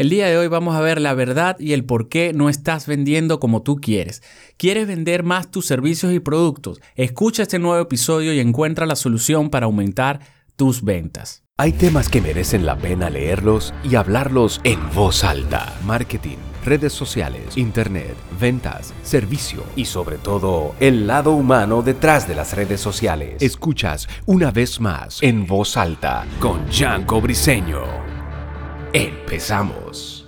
El día de hoy vamos a ver la verdad y el por qué no estás vendiendo como tú quieres. ¿Quieres vender más tus servicios y productos? Escucha este nuevo episodio y encuentra la solución para aumentar tus ventas. Hay temas que merecen la pena leerlos y hablarlos en voz alta. Marketing, redes sociales, internet, ventas, servicio y sobre todo el lado humano detrás de las redes sociales. Escuchas una vez más en voz alta con Janko Briseño. Empezamos.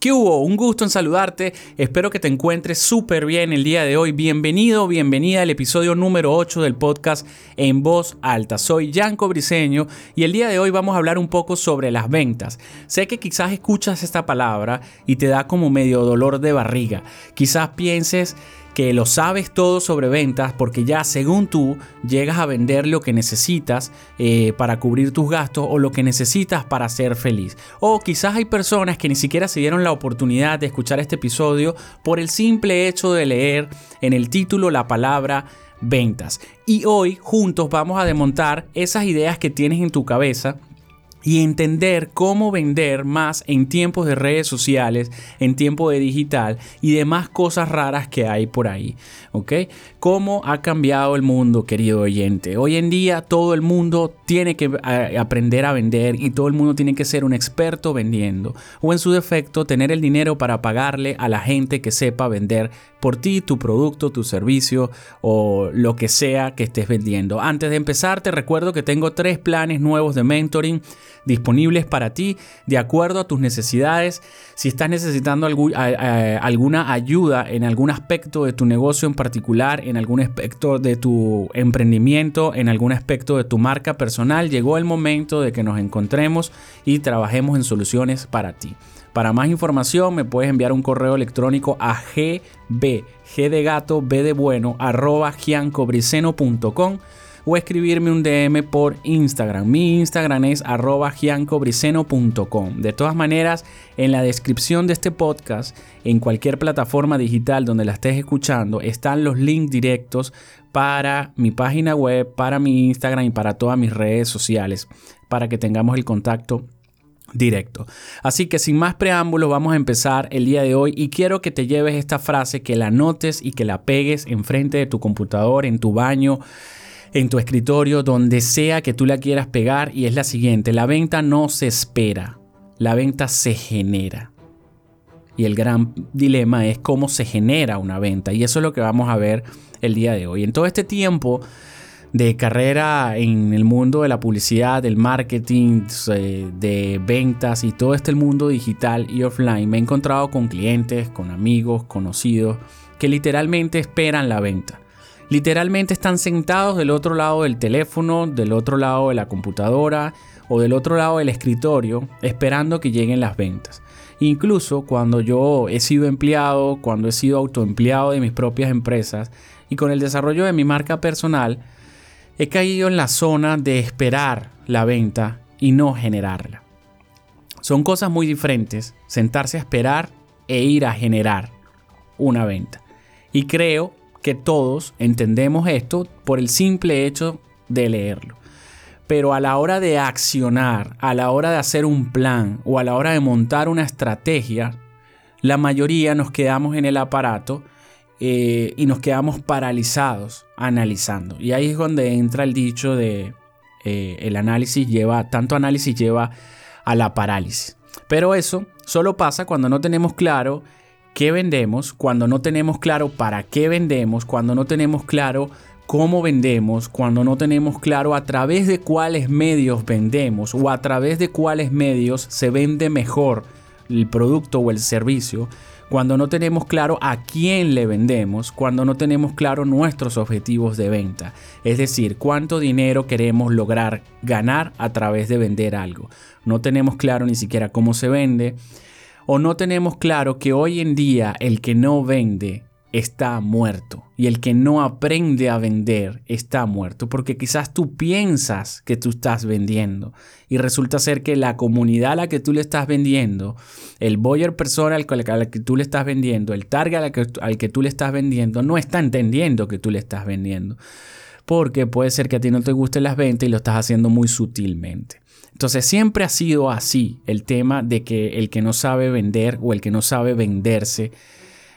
¿Qué hubo? Un gusto en saludarte. Espero que te encuentres súper bien el día de hoy. Bienvenido, bienvenida al episodio número 8 del podcast En Voz Alta. Soy Yanko Briseño y el día de hoy vamos a hablar un poco sobre las ventas. Sé que quizás escuchas esta palabra y te da como medio dolor de barriga. Quizás pienses que lo sabes todo sobre ventas porque ya según tú llegas a vender lo que necesitas eh, para cubrir tus gastos o lo que necesitas para ser feliz. O quizás hay personas que ni siquiera se dieron la oportunidad de escuchar este episodio por el simple hecho de leer en el título la palabra ventas. Y hoy juntos vamos a desmontar esas ideas que tienes en tu cabeza y entender cómo vender más en tiempos de redes sociales, en tiempo de digital y demás cosas raras que hay por ahí. ¿Ok? ¿Cómo ha cambiado el mundo, querido oyente? Hoy en día todo el mundo tiene que eh, aprender a vender y todo el mundo tiene que ser un experto vendiendo. O en su defecto, tener el dinero para pagarle a la gente que sepa vender por ti, tu producto, tu servicio o lo que sea que estés vendiendo. Antes de empezar, te recuerdo que tengo tres planes nuevos de mentoring disponibles para ti de acuerdo a tus necesidades. Si estás necesitando alguna ayuda en algún aspecto de tu negocio en particular, en algún aspecto de tu emprendimiento, en algún aspecto de tu marca personal, llegó el momento de que nos encontremos y trabajemos en soluciones para ti. Para más información me puedes enviar un correo electrónico a gb, g de gato, b de bueno, arroba giancobriceno.com o escribirme un DM por Instagram. Mi Instagram es arroba giancobriceno.com. De todas maneras, en la descripción de este podcast, en cualquier plataforma digital donde la estés escuchando, están los links directos para mi página web, para mi Instagram y para todas mis redes sociales, para que tengamos el contacto directo. Así que sin más preámbulos vamos a empezar el día de hoy y quiero que te lleves esta frase, que la notes y que la pegues enfrente de tu computador, en tu baño, en tu escritorio, donde sea que tú la quieras pegar y es la siguiente, la venta no se espera, la venta se genera. Y el gran dilema es cómo se genera una venta y eso es lo que vamos a ver el día de hoy. En todo este tiempo de carrera en el mundo de la publicidad, del marketing, de ventas y todo este mundo digital y offline, me he encontrado con clientes, con amigos, conocidos, que literalmente esperan la venta. Literalmente están sentados del otro lado del teléfono, del otro lado de la computadora o del otro lado del escritorio esperando que lleguen las ventas. Incluso cuando yo he sido empleado, cuando he sido autoempleado de mis propias empresas y con el desarrollo de mi marca personal, he caído en la zona de esperar la venta y no generarla. Son cosas muy diferentes sentarse a esperar e ir a generar una venta. Y creo que todos entendemos esto por el simple hecho de leerlo. Pero a la hora de accionar, a la hora de hacer un plan o a la hora de montar una estrategia, la mayoría nos quedamos en el aparato eh, y nos quedamos paralizados analizando. Y ahí es donde entra el dicho de eh, el análisis lleva, tanto análisis lleva a la parálisis. Pero eso solo pasa cuando no tenemos claro qué vendemos, cuando no tenemos claro para qué vendemos, cuando no tenemos claro cómo vendemos, cuando no tenemos claro a través de cuáles medios vendemos o a través de cuáles medios se vende mejor el producto o el servicio, cuando no tenemos claro a quién le vendemos, cuando no tenemos claro nuestros objetivos de venta, es decir, cuánto dinero queremos lograr ganar a través de vender algo. No tenemos claro ni siquiera cómo se vende, o no tenemos claro que hoy en día el que no vende está muerto y el que no aprende a vender está muerto porque quizás tú piensas que tú estás vendiendo y resulta ser que la comunidad a la que tú le estás vendiendo, el buyer persona al que tú le estás vendiendo, el target al que, al que tú le estás vendiendo no está entendiendo que tú le estás vendiendo porque puede ser que a ti no te gusten las ventas y lo estás haciendo muy sutilmente. Entonces siempre ha sido así el tema de que el que no sabe vender o el que no sabe venderse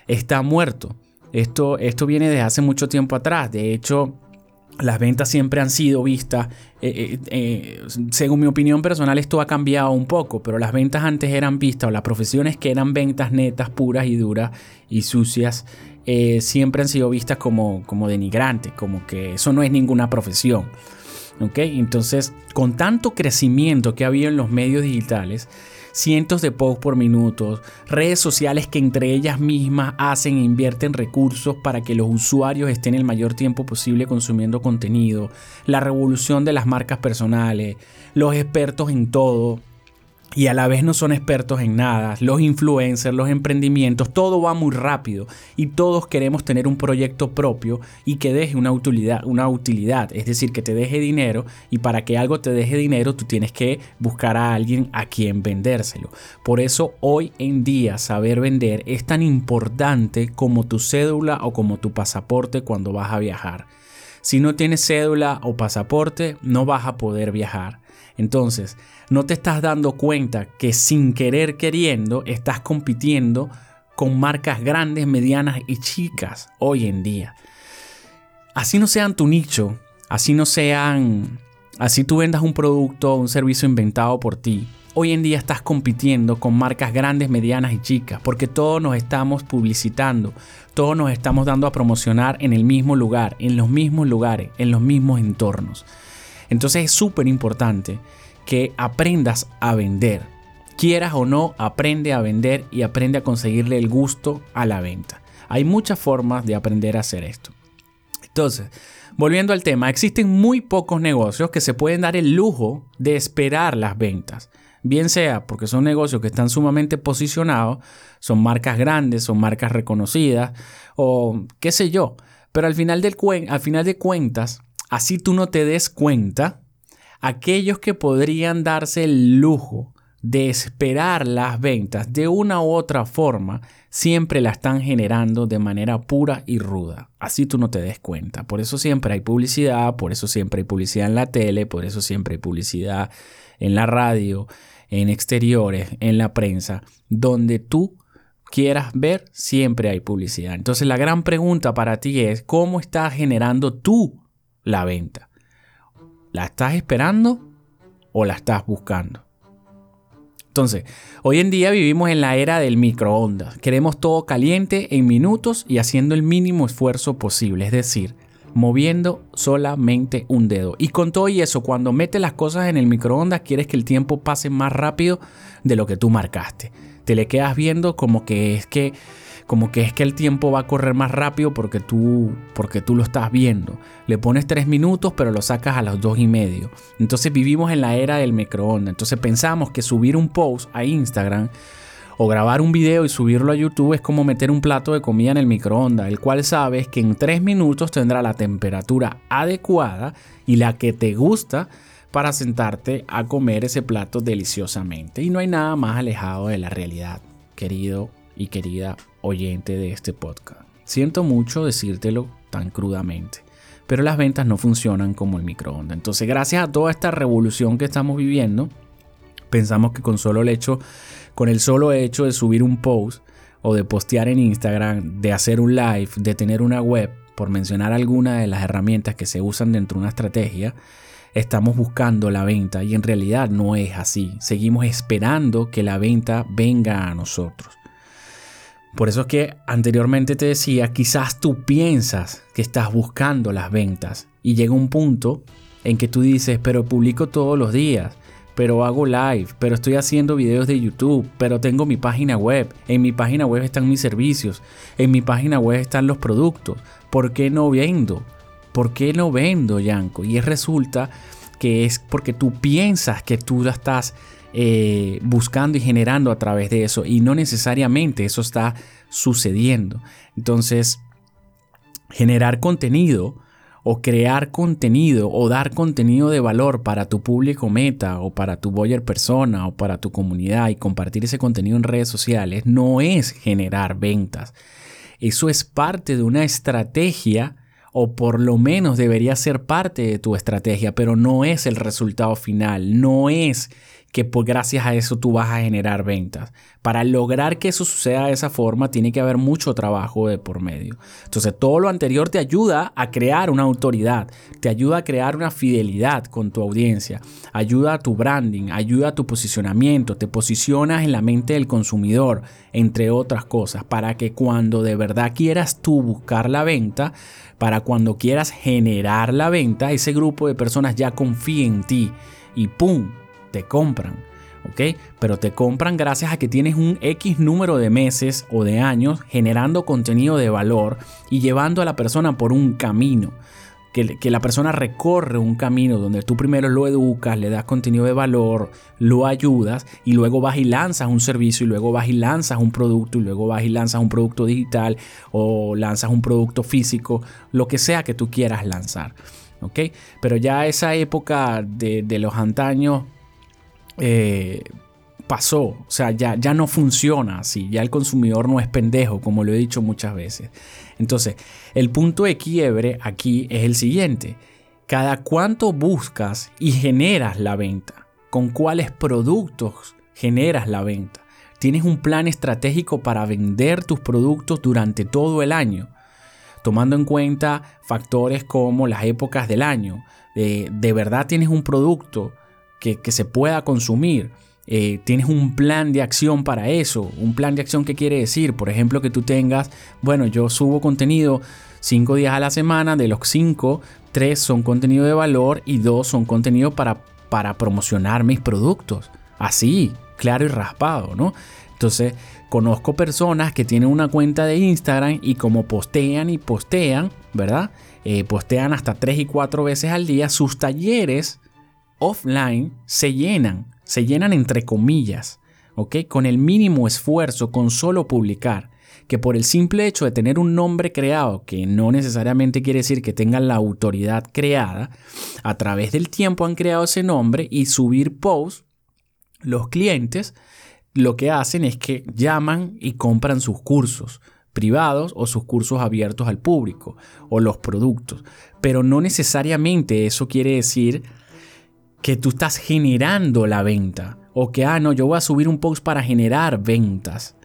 está muerto. Esto, esto viene desde hace mucho tiempo atrás. De hecho, las ventas siempre han sido vistas, eh, eh, eh, según mi opinión personal esto ha cambiado un poco, pero las ventas antes eran vistas, o las profesiones que eran ventas netas, puras y duras y sucias, siempre han sido vistas como, como denigrantes, como que eso no es ninguna profesión. Entonces, con tanto crecimiento que ha habido en los medios digitales, cientos de posts por minuto, redes sociales que entre ellas mismas hacen e invierten recursos para que los usuarios estén el mayor tiempo posible consumiendo contenido, la revolución de las marcas personales, los expertos en todo, y a la vez no son expertos en nada. Los influencers, los emprendimientos, todo va muy rápido y todos queremos tener un proyecto propio y que deje una utilidad, una utilidad, es decir, que te deje dinero y para que algo te deje dinero tú tienes que buscar a alguien a quien vendérselo. Por eso hoy en día saber vender es tan importante como tu cédula o como tu pasaporte cuando vas a viajar. Si no tienes cédula o pasaporte, no vas a poder viajar. Entonces, no te estás dando cuenta que sin querer queriendo estás compitiendo con marcas grandes, medianas y chicas hoy en día. Así no sean tu nicho, así no sean, así tú vendas un producto o un servicio inventado por ti. Hoy en día estás compitiendo con marcas grandes, medianas y chicas, porque todos nos estamos publicitando, todos nos estamos dando a promocionar en el mismo lugar, en los mismos lugares, en los mismos entornos. Entonces es súper importante que aprendas a vender. Quieras o no, aprende a vender y aprende a conseguirle el gusto a la venta. Hay muchas formas de aprender a hacer esto. Entonces, volviendo al tema, existen muy pocos negocios que se pueden dar el lujo de esperar las ventas. Bien sea porque son negocios que están sumamente posicionados, son marcas grandes, son marcas reconocidas o qué sé yo. Pero al final, del al final de cuentas, Así tú no te des cuenta, aquellos que podrían darse el lujo de esperar las ventas de una u otra forma, siempre la están generando de manera pura y ruda. Así tú no te des cuenta. Por eso siempre hay publicidad, por eso siempre hay publicidad en la tele, por eso siempre hay publicidad en la radio, en exteriores, en la prensa, donde tú quieras ver, siempre hay publicidad. Entonces la gran pregunta para ti es, ¿cómo estás generando tú la venta. ¿La estás esperando o la estás buscando? Entonces, hoy en día vivimos en la era del microondas. Queremos todo caliente en minutos y haciendo el mínimo esfuerzo posible, es decir, moviendo solamente un dedo. Y con todo y eso, cuando metes las cosas en el microondas, quieres que el tiempo pase más rápido de lo que tú marcaste. Te le quedas viendo como que es que como que es que el tiempo va a correr más rápido porque tú, porque tú lo estás viendo. Le pones tres minutos, pero lo sacas a los dos y medio. Entonces vivimos en la era del microondas. Entonces pensamos que subir un post a Instagram o grabar un video y subirlo a YouTube es como meter un plato de comida en el microondas, el cual sabes que en tres minutos tendrá la temperatura adecuada y la que te gusta para sentarte a comer ese plato deliciosamente. Y no hay nada más alejado de la realidad, querido y querida oyente de este podcast. Siento mucho decírtelo tan crudamente, pero las ventas no funcionan como el microondas. Entonces, gracias a toda esta revolución que estamos viviendo, pensamos que con solo el hecho, con el solo hecho de subir un post o de postear en Instagram, de hacer un live, de tener una web, por mencionar alguna de las herramientas que se usan dentro de una estrategia, estamos buscando la venta y en realidad no es así. Seguimos esperando que la venta venga a nosotros. Por eso es que anteriormente te decía, quizás tú piensas que estás buscando las ventas y llega un punto en que tú dices, pero publico todos los días, pero hago live, pero estoy haciendo videos de YouTube, pero tengo mi página web, en mi página web están mis servicios, en mi página web están los productos, ¿por qué no vendo? ¿Por qué no vendo, Yanko? Y resulta que es porque tú piensas que tú la estás eh, buscando y generando a través de eso y no necesariamente eso está sucediendo. Entonces, generar contenido o crear contenido o dar contenido de valor para tu público meta o para tu buyer persona o para tu comunidad y compartir ese contenido en redes sociales no es generar ventas. Eso es parte de una estrategia o por lo menos debería ser parte de tu estrategia, pero no es el resultado final, no es que por gracias a eso tú vas a generar ventas. Para lograr que eso suceda de esa forma tiene que haber mucho trabajo de por medio. Entonces todo lo anterior te ayuda a crear una autoridad, te ayuda a crear una fidelidad con tu audiencia, ayuda a tu branding, ayuda a tu posicionamiento, te posicionas en la mente del consumidor, entre otras cosas, para que cuando de verdad quieras tú buscar la venta, para cuando quieras generar la venta, ese grupo de personas ya confíe en ti y ¡pum! Te compran. ¿ok? Pero te compran gracias a que tienes un X número de meses o de años generando contenido de valor y llevando a la persona por un camino. Que, que, la persona recorre un camino donde tú primero lo educas, le das contenido de valor, lo ayudas y luego vas y lanzas un servicio y luego vas y lanzas un producto y luego vas y lanzas un producto digital o lanzas un producto físico, lo que sea que tú quieras lanzar. ¿ok? Pero ya esa época de, de los antaños eh, pasó, o sea, ya, ya no funciona así, ya el consumidor no es pendejo, como lo he dicho muchas veces. Entonces, el punto de quiebre aquí es el siguiente, cada cuánto buscas y generas la venta, con cuáles productos generas la venta. Tienes un plan estratégico para vender tus productos durante todo el año, tomando en cuenta factores como las épocas del año. de verdad tienes un producto que, se pueda consumir. Eh, tienes un plan de acción para eso. Un plan de acción que quiere decir, por ejemplo, que tú tengas, bueno, yo subo contenido cinco días a la semana, de los cinco, tres son contenido de valor y dos son contenido para, para promocionar mis productos. Así, claro y raspado, ¿no? Entonces, conozco personas que tienen una cuenta de Instagram y como postean y postean, ¿verdad? Eh, postean hasta tres y cuatro veces al día sus talleres offline se llenan, se llenan entre comillas, ¿ok? Con el mínimo esfuerzo, con solo publicar, que por el simple hecho de tener un nombre creado, que no necesariamente quiere decir que tengan la autoridad creada, a través del tiempo han creado ese nombre y subir posts, los clientes lo que hacen es que llaman y compran sus cursos privados o sus cursos abiertos al público o los productos. Pero no necesariamente eso quiere decir que tú estás generando la venta. O que, ah, no, yo voy a subir un post para generar ventas.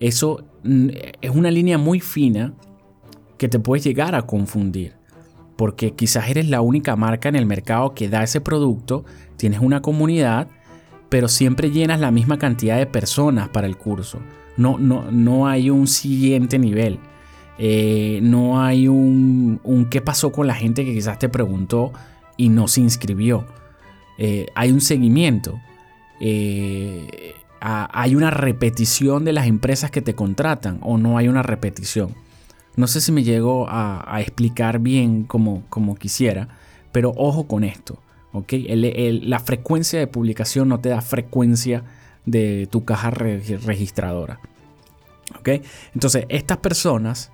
Eso mm, es una línea muy fina que te puedes llegar a confundir. Porque quizás eres la única marca en el mercado que da ese producto, tienes una comunidad, pero siempre llenas la misma cantidad de personas para el curso. No, no, no hay un siguiente nivel. Eh, no hay un, un qué pasó con la gente que quizás te preguntó y no se inscribió. Eh, hay un seguimiento, eh, hay una repetición de las empresas que te contratan o no hay una repetición. No sé si me llego a, explicar bien como, como, quisiera, pero ojo con esto. la frecuencia de publicación no te da frecuencia de tu caja registradora. Entonces, estas personas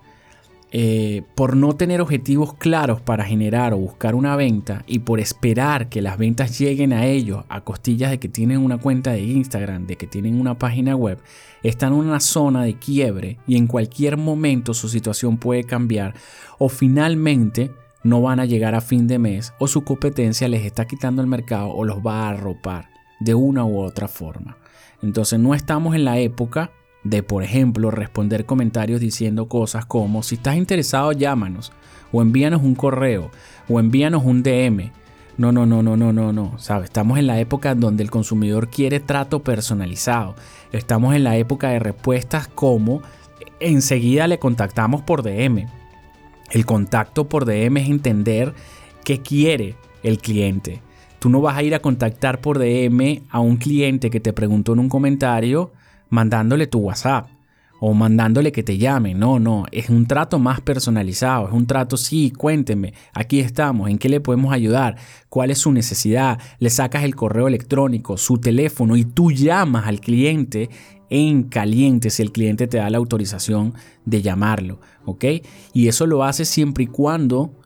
eh, por no tener objetivos claros para generar o buscar una venta y por esperar que las ventas lleguen a ellos a costillas de que tienen una cuenta de Instagram, de que tienen una página web, están en una zona de quiebre y en cualquier momento su situación puede cambiar o finalmente no van a llegar a fin de mes o su competencia les está quitando el mercado o los va a arropar de una u otra forma. Entonces no estamos en la época de, por ejemplo, responder comentarios diciendo cosas como, si estás interesado, llámanos, o envíanos un correo, o envíanos un DM. No, no, no, no, no, no, no. ¿Sabes? Estamos en la época donde el consumidor quiere trato personalizado. Estamos en la época de respuestas como enseguida le contactamos por DM. El contacto por DM es entender qué quiere el cliente. Tú no vas a ir a contactar por DM a un cliente que te preguntó en un comentario mandándole tu WhatsApp o mandándole que te llame. No, no, es un trato más personalizado, es un trato, sí, cuénteme, aquí estamos, en qué le podemos ayudar, cuál es su necesidad, le sacas el correo electrónico, su teléfono y tú llamas al cliente en caliente si el cliente te da la autorización de llamarlo, ¿ok? Y eso lo haces siempre y cuando,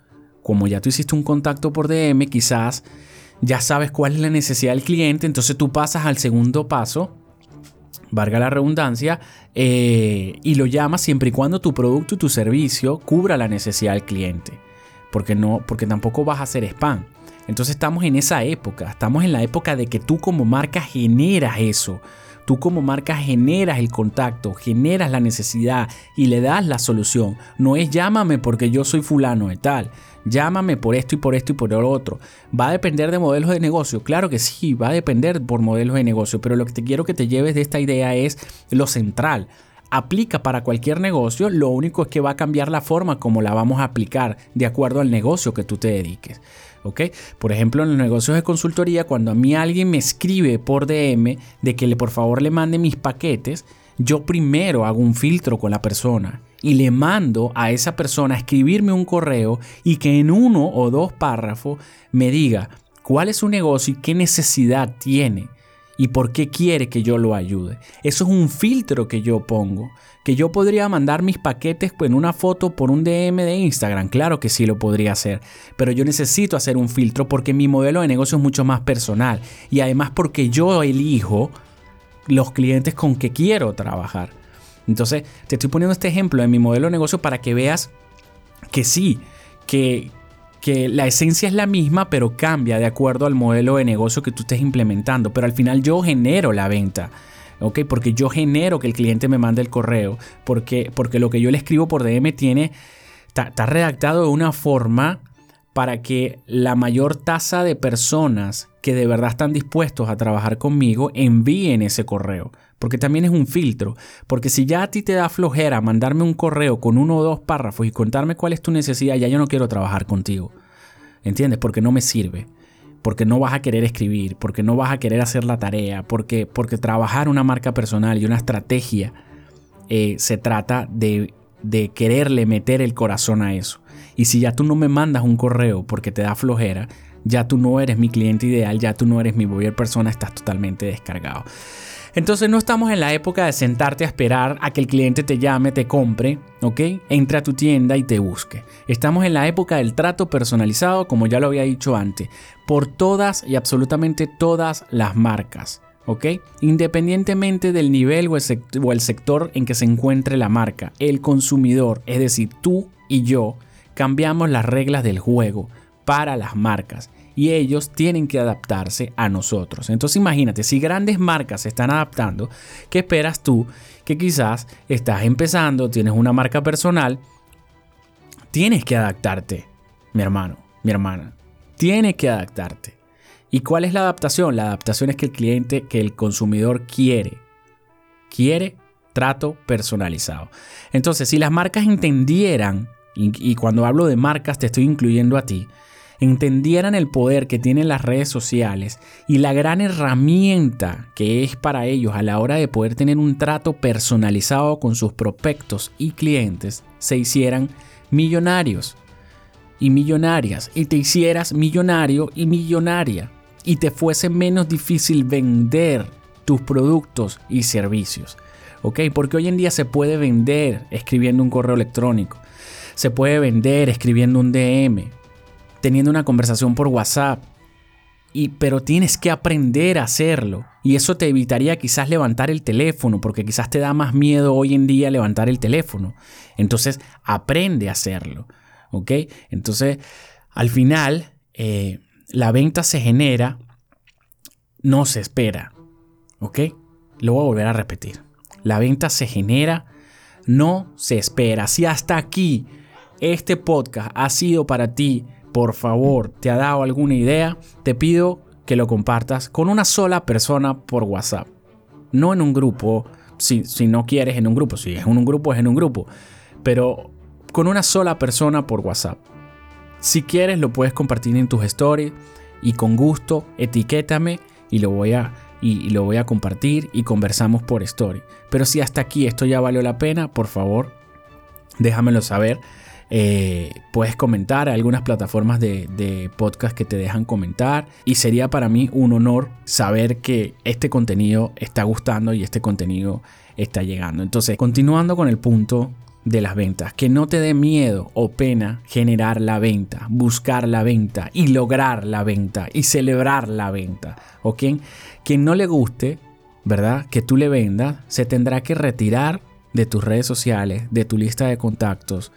como ya tú hiciste un contacto por DM, quizás ya sabes cuál es la necesidad del cliente, entonces tú pasas al segundo paso valga la redundancia, eh, y lo llamas siempre y cuando tu producto y tu servicio cubra la necesidad del cliente. porque no, porque tampoco vas a hacer spam. Entonces estamos en esa época, estamos en la época de que tú como marca generas eso. Tú como marca generas el contacto, generas la necesidad y le das la solución. No es llámame porque yo soy fulano de tal. Llámame por esto y por esto y por lo otro. ¿Va a depender de modelos de negocio? Claro que sí, va a depender por modelos de negocio, pero lo que te quiero que te lleves de esta idea es lo central aplica para cualquier negocio, lo único es que va a cambiar la forma como la vamos a aplicar de acuerdo al negocio que tú te dediques. Por ejemplo, en los negocios de consultoría, cuando a mí alguien me escribe por DM de que le, por favor le mande mis paquetes, yo primero hago un filtro con la persona y le mando a esa persona a escribirme un correo y que en uno o dos párrafos me diga cuál es su negocio y qué necesidad tiene y por qué quiere que yo lo ayude. Eso es un filtro que yo pongo. Que yo podría mandar mis paquetes en una foto por un DM de Instagram. Claro que sí lo podría hacer. Pero yo necesito hacer un filtro porque mi modelo de negocio es mucho más personal. Y además porque yo elijo los clientes con que quiero trabajar. Entonces, te estoy poniendo este ejemplo en mi modelo de negocio para que veas que sí, que, que la esencia es la misma, pero cambia de acuerdo al modelo de negocio que tú estés implementando. Pero al final yo genero la venta. ¿ok? Porque yo genero que el cliente me mande el correo, porque, porque lo que yo le escribo por DM tiene, está redactado de una forma para que la mayor tasa de personas que de verdad están dispuestos a trabajar conmigo envíen ese correo. Porque también es un filtro. Porque si ya a ti te da flojera mandarme un correo con uno o dos párrafos y contarme cuál es tu necesidad, ya yo no quiero trabajar contigo. ¿Entiendes? Porque no me sirve. Porque no vas a querer escribir, porque no vas a querer hacer la tarea, porque, porque trabajar una marca personal y una estrategia eh, se trata de, de quererle meter el corazón a eso. Y si ya tú no me mandas un correo porque te da flojera, ya tú no eres mi cliente ideal, ya tú no eres mi buyer persona, estás totalmente descargado. Entonces no estamos en la época de sentarte a esperar a que el cliente te llame, te compre, ¿ok? Entre a tu tienda y te busque. Estamos en la época del trato personalizado, como ya lo había dicho antes, por todas y absolutamente todas las marcas. ¿ok? Independientemente del nivel o el, sector en que se encuentre la marca, el consumidor, es decir, tú y yo, cambiamos las reglas del juego para las marcas y ellos tienen que adaptarse a nosotros. Entonces imagínate, si grandes marcas se están adaptando, ¿qué esperas tú que quizás estás empezando, tienes una marca personal? Tienes que adaptarte, mi hermano, mi hermana. Tienes que adaptarte. ¿Y cuál es la adaptación? La adaptación es que el cliente, que el consumidor quiere. Quiere trato personalizado. Entonces, si las marcas entendieran, y, cuando hablo de marcas te estoy incluyendo a ti, entendieran el poder que tienen las redes sociales y la gran herramienta que es para ellos a la hora de poder tener un trato personalizado con sus prospectos y clientes, se hicieran millonarios y millonarias y te hicieras millonario y millonaria y te fuese menos difícil vender tus productos y servicios. ¿Ok? Porque hoy en día se puede vender escribiendo un correo electrónico. Se puede vender escribiendo un DM teniendo una conversación por WhatsApp. Y, pero tienes que aprender a hacerlo. Y eso te evitaría quizás levantar el teléfono, porque quizás te da más miedo hoy en día levantar el teléfono. Entonces, aprende a hacerlo. ¿Ok? Entonces, al final, eh, la venta se genera, no se espera. ¿Ok? Lo voy a volver a repetir. La venta se genera, no se espera. Si hasta aquí este podcast ha sido para ti por favor, te ha dado alguna idea, te pido que lo compartas con una sola persona por WhatsApp. No en un grupo, si, si no quieres en un grupo, si es en un grupo es en un grupo, pero con una sola persona por WhatsApp. Si quieres lo puedes compartir en tus stories y con gusto etiquétame y lo voy a y, lo voy a compartir y conversamos por story. Pero si hasta aquí esto ya valió la pena, por favor, déjamelo saber eh, puedes comentar algunas plataformas de, podcast que te dejan comentar y sería para mí un honor saber que este contenido está gustando y este contenido está llegando. Entonces, continuando con el punto de las ventas, que no te dé miedo o pena generar la venta, buscar la venta y lograr la venta y celebrar la venta. ¿O quien, quien no le guste, ¿verdad? Que tú le vendas, se tendrá que retirar de tus redes sociales, de tu lista de contactos,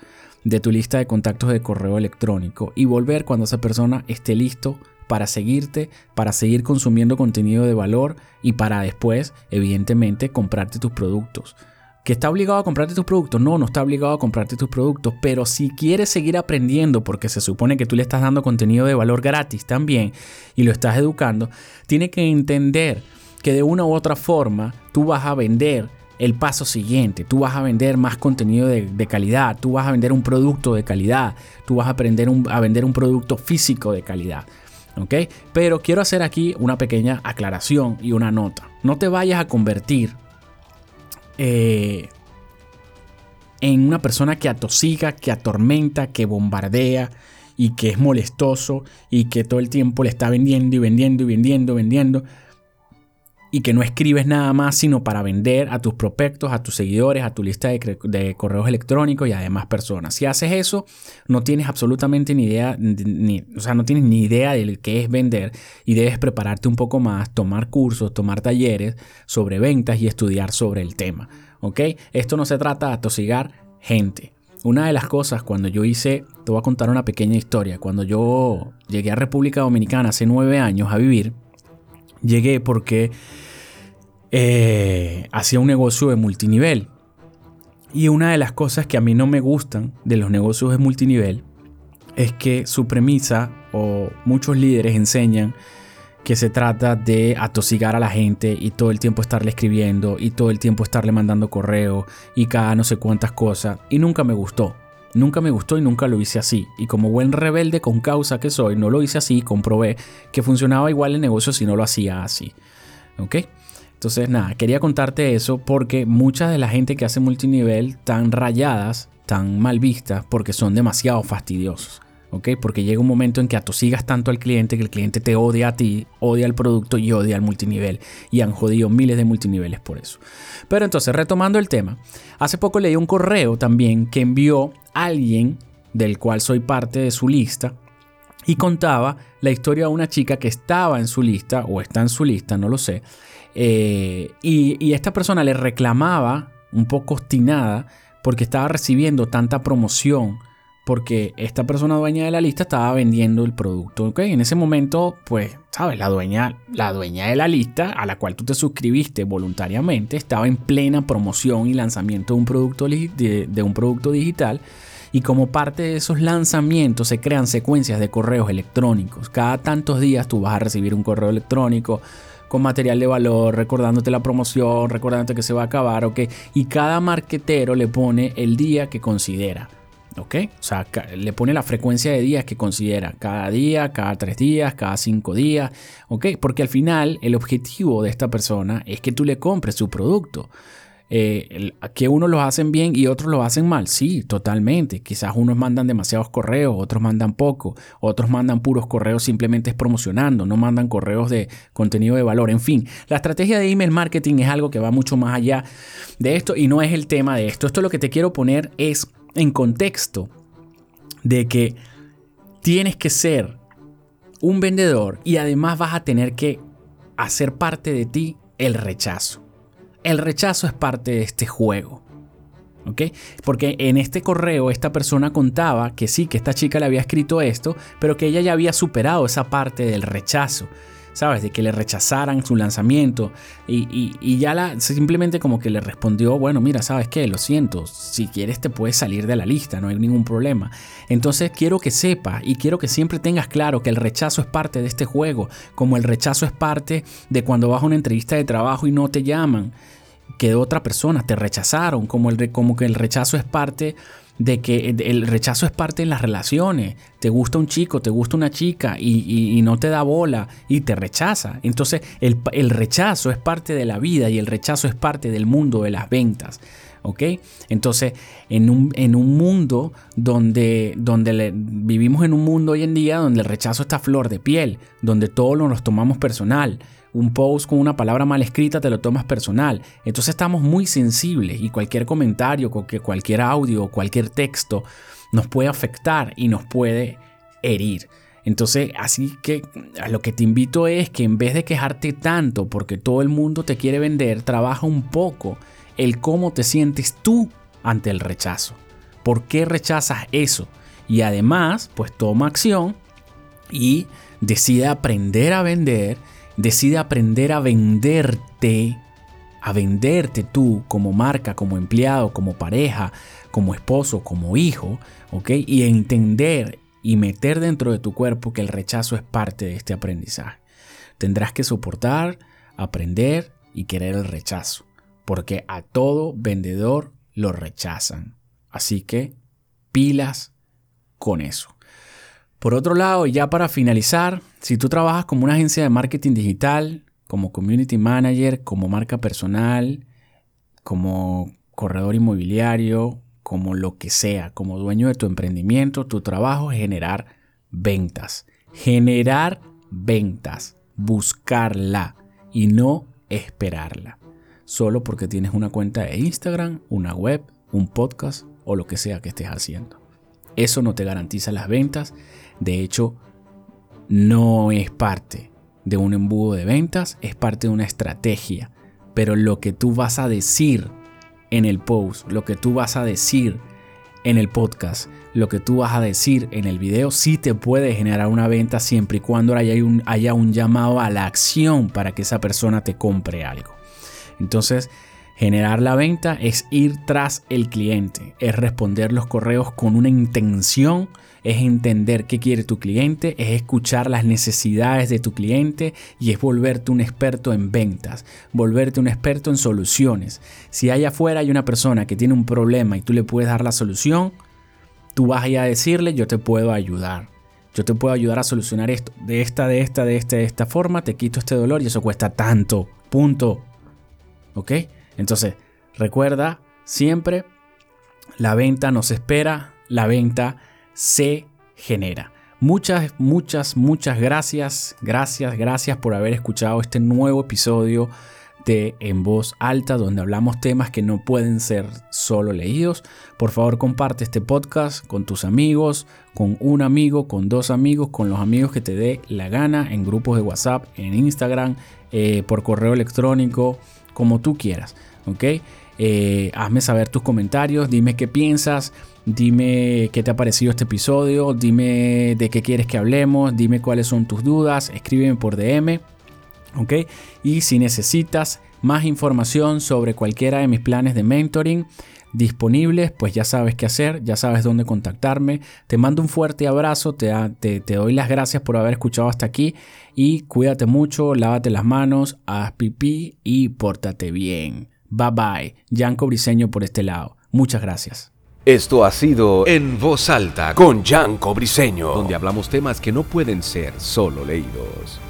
de tu lista de contactos de correo electrónico y volver cuando esa persona esté listo para seguirte, para seguir consumiendo contenido de valor y para después, evidentemente, comprarte tus productos. ¿Que está obligado a comprarte tus productos? No, no está obligado a comprarte tus productos, pero si quieres seguir aprendiendo, porque se supone que tú le estás dando contenido de valor gratis también y lo estás educando, tiene que entender que de una u otra forma tú vas a vender el paso siguiente, tú vas a vender más contenido de, calidad, tú vas a vender un producto de calidad, tú vas a aprender a vender un producto físico de calidad. ¿ok? Pero quiero hacer aquí una pequeña aclaración y una nota. No te vayas a convertir eh, en una persona que atosiga, que atormenta, que bombardea y que es molestoso y que todo el tiempo le está vendiendo y vendiendo y vendiendo, vendiendo y que no escribes nada más sino para vender a tus prospectos, a tus seguidores, a tu lista de, correos electrónicos y a demás personas. Si haces eso, no tienes absolutamente ni idea, ni, o sea, no tienes ni idea de qué es vender y debes prepararte un poco más, tomar cursos, tomar talleres sobre ventas y estudiar sobre el tema. ¿Ok? Esto no se trata de atosigar gente. Una de las cosas cuando yo hice, te voy a contar una pequeña historia, cuando yo llegué a República Dominicana hace nueve años a vivir, llegué porque eh, hacía un negocio de multinivel. Y una de las cosas que a mí no me gustan de los negocios de multinivel es que su premisa o muchos líderes enseñan que se trata de atosigar a la gente y todo el tiempo estarle escribiendo y todo el tiempo estarle mandando correo y cada no sé cuántas cosas y nunca me gustó. Nunca me gustó y nunca lo hice así. Y como buen rebelde con causa que soy, no lo hice así comprobé que funcionaba igual el negocio si no lo hacía así. ¿Ok? Entonces, nada, quería contarte eso porque mucha de la gente que hace multinivel están rayadas, tan mal vistas, porque son demasiado fastidiosos. Porque llega un momento en que atosigas tanto al cliente que el cliente te odia a ti, odia al producto y odia al multinivel. Y han jodido miles de multiniveles por eso. Pero entonces, retomando el tema, hace poco leí un correo también que envió alguien del cual soy parte de su lista y contaba la historia de una chica que estaba en su lista o está en su lista, no lo sé, eh, y, esta persona le reclamaba, un poco obstinada, porque estaba recibiendo tanta promoción porque esta persona dueña de la lista estaba vendiendo el producto. ¿ok? En ese momento, pues, sabes, la dueña, la dueña de la lista a la cual tú te suscribiste voluntariamente estaba en plena promoción y lanzamiento de un producto, de un producto digital. Y como parte de esos lanzamientos se crean secuencias de correos electrónicos. Cada tantos días tú vas a recibir un correo electrónico con material de valor, recordándote la promoción, recordándote que se va a acabar, ¿ok? Y cada marquetero le pone el día que considera. ¿Ok? O sea, le pone la frecuencia de días que considera. Cada día, cada tres días, cada cinco días. ¿Ok? Porque al final el objetivo de esta persona es que tú le compres su producto. Eh, que unos lo hacen bien y otros lo hacen mal. Sí, totalmente. Quizás unos mandan demasiados correos, otros mandan poco, otros mandan puros correos simplemente promocionando, no mandan correos de contenido de valor. En fin, la estrategia de email marketing es algo que va mucho más allá de esto y no es el tema de esto. Esto lo que te quiero poner es en contexto de que tienes que ser un vendedor y además vas a tener que hacer parte de ti el rechazo el rechazo es parte de este juego. Porque en este correo esta persona contaba que sí, que esta chica le había escrito esto, pero que ella ya había superado esa parte del rechazo. ¿Sabes? De que le rechazaran su lanzamiento. Y, ya la, simplemente como que le respondió, bueno, mira, ¿sabes qué? Lo siento, si quieres te puedes salir de la lista, no hay ningún problema. Entonces quiero que sepas y quiero que siempre tengas claro que el rechazo es parte de este juego, como el rechazo es parte de cuando vas a una entrevista de trabajo y no te llaman, que de otra persona te rechazaron, como, el, como que el rechazo es parte de que el rechazo es parte de las relaciones. Te gusta un chico, te gusta una chica y, no te da bola y te rechaza. Entonces el, rechazo es parte de la vida y el rechazo es parte del mundo de las ventas. ¿Ok? Entonces, en un, en un mundo donde, donde vivimos en un mundo hoy en día donde el rechazo está flor de piel, donde todo lo nos tomamos personal, un post con una palabra mal escrita te lo tomas personal. Entonces estamos muy sensibles y cualquier comentario, cualquier audio, cualquier texto nos puede afectar y nos puede herir. Entonces, así que a lo que te invito es que en vez de quejarte tanto porque todo el mundo te quiere vender, trabaja un poco el cómo te sientes tú ante el rechazo. ¿Por qué rechazas eso? Y además, pues toma acción y decide aprender a vender, decide aprender a venderte, a venderte tú como marca, como empleado, como pareja, como esposo, como hijo, ¿ok? Y entender y meter dentro de tu cuerpo que el rechazo es parte de este aprendizaje. Tendrás que soportar, aprender y querer el rechazo, porque a todo vendedor lo rechazan. Así que pilas con eso. Por otro lado, ya para finalizar, si tú trabajas como una agencia de marketing digital, como community manager, como marca personal, como corredor inmobiliario, como lo que sea, como dueño de tu emprendimiento, tu trabajo es generar ventas. Generar ventas, buscarla y no esperarla. Solo porque tienes una cuenta de Instagram, una web, un podcast o lo que sea que estés haciendo. Eso no te garantiza las ventas. De hecho, no es parte de un embudo de ventas, es parte de una estrategia. Pero lo que tú vas a decir en el post, lo que tú vas a decir en el podcast, lo que tú vas a decir en el video, sí te puede generar una venta siempre y cuando haya un, llamado a la acción para que esa persona te compre algo. Entonces, Generar la venta es ir tras el cliente, es responder los correos con una intención, es entender qué quiere tu cliente, es escuchar las necesidades de tu cliente y es volverte un experto en ventas, volverte un experto en soluciones. Si allá afuera hay una persona que tiene un problema y tú le puedes dar la solución, tú vas a decirle yo te puedo ayudar. Yo te puedo ayudar a solucionar esto de esta, de esta, de esta, de esta forma, te quito este dolor y eso cuesta tanto. Punto. ¿Ok? Entonces, recuerda siempre, la venta no se espera, la venta se genera. Muchas, muchas, muchas gracias, gracias, gracias por haber escuchado este nuevo episodio de En Voz Alta, donde hablamos temas que no pueden ser solo leídos. Por favor, comparte este podcast con tus amigos, con un amigo, con dos amigos, con los amigos que te dé la gana, en grupos de WhatsApp, en Instagram, eh, por correo electrónico, como tú quieras. ¿ok? Eh, hazme saber tus comentarios, dime qué piensas, dime qué te ha parecido este episodio, dime de qué quieres que hablemos, dime cuáles son tus dudas, escríbeme por DM, ¿ok? Y si necesitas más información sobre cualquiera de mis planes de mentoring disponibles, pues ya sabes qué hacer, ya sabes dónde contactarme. Te mando un fuerte abrazo, te, te, te doy las gracias por haber escuchado hasta aquí y cuídate mucho, lávate las manos, haz pipí y pórtate bien. Bye bye. Yanko Briseño por este lado. Muchas gracias. Esto ha sido En Voz Alta con Yanko Briseño, donde hablamos temas que no pueden ser solo leídos.